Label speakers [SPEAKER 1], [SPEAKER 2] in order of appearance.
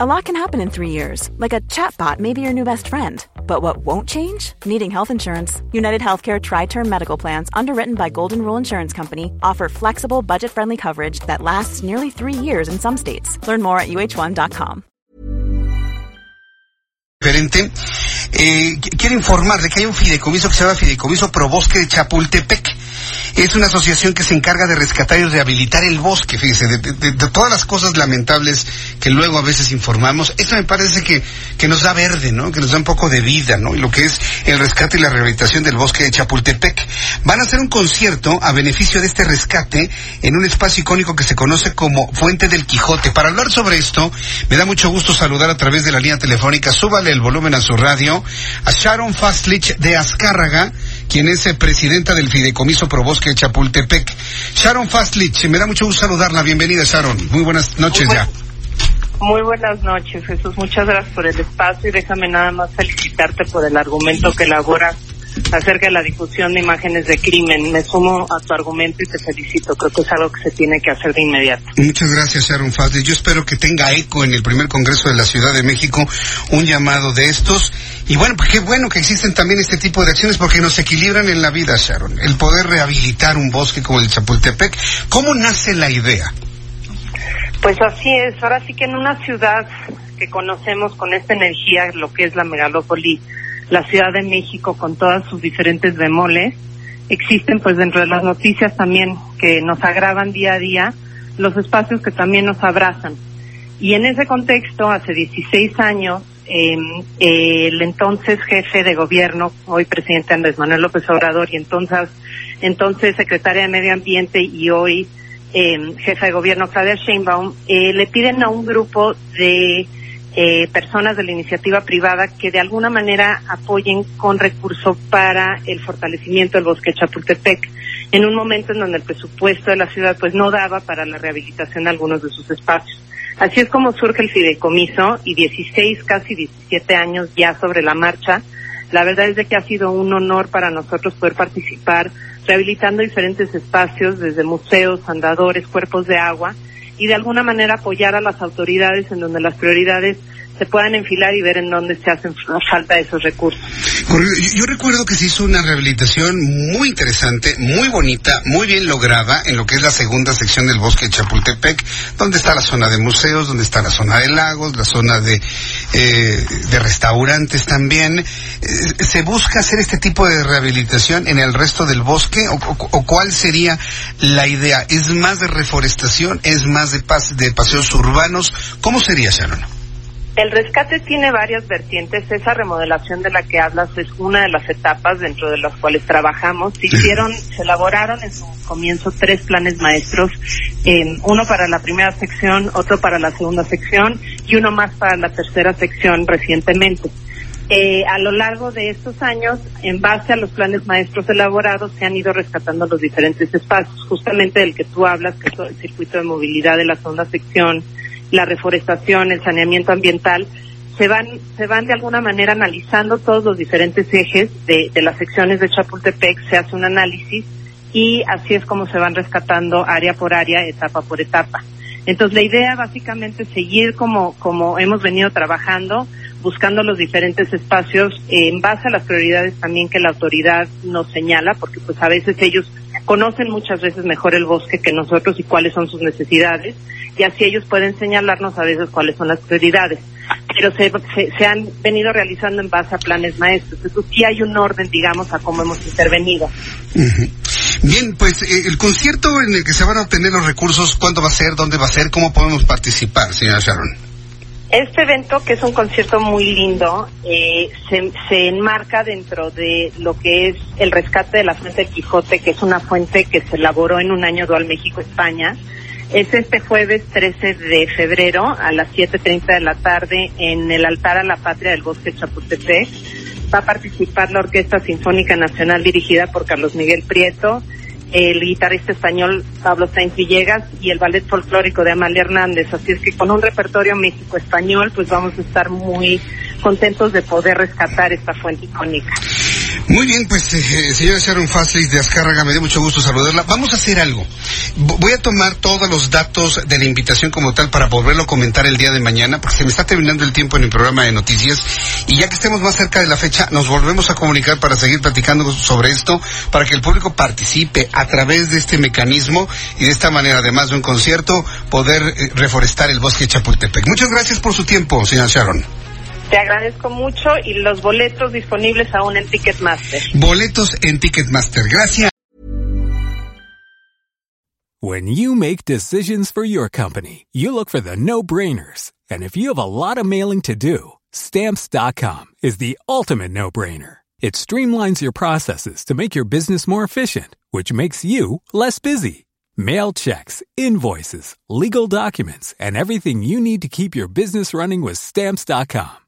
[SPEAKER 1] A lot can happen in three years, like a chatbot may be your new best friend. But what won't change? Needing health insurance. United Healthcare Tri Term Medical Plans, underwritten by Golden Rule Insurance Company, offer flexible, budget friendly coverage that lasts nearly three years in some states. Learn more at uh1.com.
[SPEAKER 2] Diferente. Eh, quiero informar de que hay un fideicomiso que se llama Fideicomiso Pro Bosque de Chapultepec. Es una asociación que se encarga de rescatar y rehabilitar el bosque, fíjese, de, todas las cosas lamentables que luego a veces informamos. Esto me parece que, que nos da verde, ¿no? Que nos da un poco de vida, ¿no? Y lo que es el rescate y la rehabilitación del bosque de Chapultepec. Van a hacer un concierto a beneficio de este rescate en un espacio icónico que se conoce como Fuente del Quijote. Para hablar sobre esto, me da mucho gusto saludar a través de la línea telefónica, súbale el volumen a su radio, a Sharon Fastlich de Azcárraga, quien es presidenta del Fideicomiso Pro Bosque de Chapultepec. Sharon Fastlich, me da mucho gusto saludarla. Bienvenida, Sharon. Muy buenas noches ya.
[SPEAKER 3] Muy buenas noches, Jesús. Muchas gracias por el espacio y déjame nada más felicitarte por el argumento que elaboras acerca de la difusión de imágenes de crimen. Me sumo a tu argumento y te felicito. Creo que es algo que se tiene que hacer de inmediato.
[SPEAKER 2] Muchas gracias, Sharon Fastlich. Yo espero que tenga eco en el primer Congreso de la Ciudad de México un llamado de estos. Y bueno, pues qué bueno que existen también este tipo de acciones porque nos equilibran en la vida, Sharon. El poder rehabilitar un bosque como el Chapultepec. ¿Cómo nace la idea?
[SPEAKER 3] Pues así es. Ahora sí que en una ciudad que conocemos con esta energía, lo que es la megalópoli, la Ciudad de México con todas sus diferentes bemoles, existen pues dentro de las noticias también que nos agravan día a día los espacios que también nos abrazan. Y en ese contexto, hace 16 años, eh, el entonces jefe de gobierno, hoy presidente Andrés Manuel López Obrador y entonces, entonces secretaria de Medio Ambiente y hoy eh, jefa de gobierno Claudia Sheinbaum, eh, le piden a un grupo de eh, personas de la iniciativa privada que de alguna manera apoyen con recursos para el fortalecimiento del bosque Chapultepec en un momento en donde el presupuesto de la ciudad pues no daba para la rehabilitación de algunos de sus espacios. Así es como surge el fideicomiso y 16, casi 17 años ya sobre la marcha. La verdad es de que ha sido un honor para nosotros poder participar rehabilitando diferentes espacios, desde museos, andadores, cuerpos de agua, y de alguna manera apoyar a las autoridades en donde las prioridades se puedan enfilar y ver en dónde se hacen falta esos recursos.
[SPEAKER 2] Yo recuerdo que se hizo una rehabilitación muy interesante, muy bonita, muy bien lograda en lo que es la segunda sección del bosque de Chapultepec, donde está la zona de museos, donde está la zona de lagos, la zona de, eh, de restaurantes también. Eh, ¿Se busca hacer este tipo de rehabilitación en el resto del bosque o, cuál sería la idea? ¿Es más de reforestación? ¿Es más de, pas de paseos urbanos? ¿Cómo sería, Sharon?
[SPEAKER 3] El rescate tiene varias vertientes. Esa remodelación de la que hablas es una de las etapas dentro de las cuales trabajamos. Se hicieron, se elaboraron en su comienzo tres planes maestros, eh, uno para la primera sección, otro para la segunda sección y uno más para la tercera sección recientemente. Eh, a lo largo de estos años, en base a los planes maestros elaborados, se han ido rescatando los diferentes espacios, justamente del que tú hablas, que es el circuito de movilidad de la segunda sección, la reforestación, el saneamiento ambiental, se van, se van de alguna manera analizando todos los diferentes ejes de, de las secciones de Chapultepec, se hace un análisis y así es como se van rescatando área por área, etapa por etapa. Entonces la idea básicamente es seguir como, como hemos venido trabajando, buscando los diferentes espacios en base a las prioridades también que la autoridad nos señala, porque pues a veces ellos conocen muchas veces mejor el bosque que nosotros y cuáles son sus necesidades, y así ellos pueden señalarnos a veces cuáles son las prioridades. Pero se, se, han venido realizando en base a planes maestros. Entonces sí hay un orden, digamos, a cómo hemos intervenido.
[SPEAKER 2] Bien, pues eh, el concierto en el que se van a obtener los recursos, ¿cuándo va a ser? ¿Dónde va a ser? ¿Cómo podemos participar, señora Sharon?
[SPEAKER 3] Este evento, que es un concierto muy lindo, eh, se, se, enmarca dentro de lo que es el rescate de la Fuente del Quijote, que es una fuente que se elaboró en un año dual México-España. Es este jueves 13 de febrero a las 7.30 de la tarde en el altar a la patria del bosque Chapultepec. Va a participar la Orquesta Sinfónica Nacional dirigida por Carlos Miguel Prieto, el guitarrista español Pablo Sainz Villegas y el ballet folclórico de Amalia Hernández. Así es que con un repertorio México-español, pues vamos a estar muy contentos de poder rescatar esta fuente icónica.
[SPEAKER 2] Muy bien, pues eh, señora Sharon Fasley de Azcárraga, me dio mucho gusto saludarla. Vamos a hacer algo. Voy a tomar todos los datos de la invitación como tal para volverlo a comentar el día de mañana, porque se me está terminando el tiempo en el programa de noticias. Y ya que estemos más cerca de la fecha, nos volvemos a comunicar para seguir platicando sobre esto, para que el público participe a través de este mecanismo y de esta manera, además de un concierto, poder eh, reforestar el bosque de Chapultepec. Muchas gracias por su tiempo, señora Sharon.
[SPEAKER 3] Te agradezco mucho y los boletos disponibles aún en Ticketmaster.
[SPEAKER 2] Boletos en Ticketmaster. Gracias.
[SPEAKER 4] When you make decisions for your company, you look for the no-brainers. And if you have a lot of mailing to do, stamps.com is the ultimate no-brainer. It streamlines your processes to make your business more efficient, which makes you less busy. Mail checks, invoices, legal documents, and everything you need to keep your business running with stamps.com.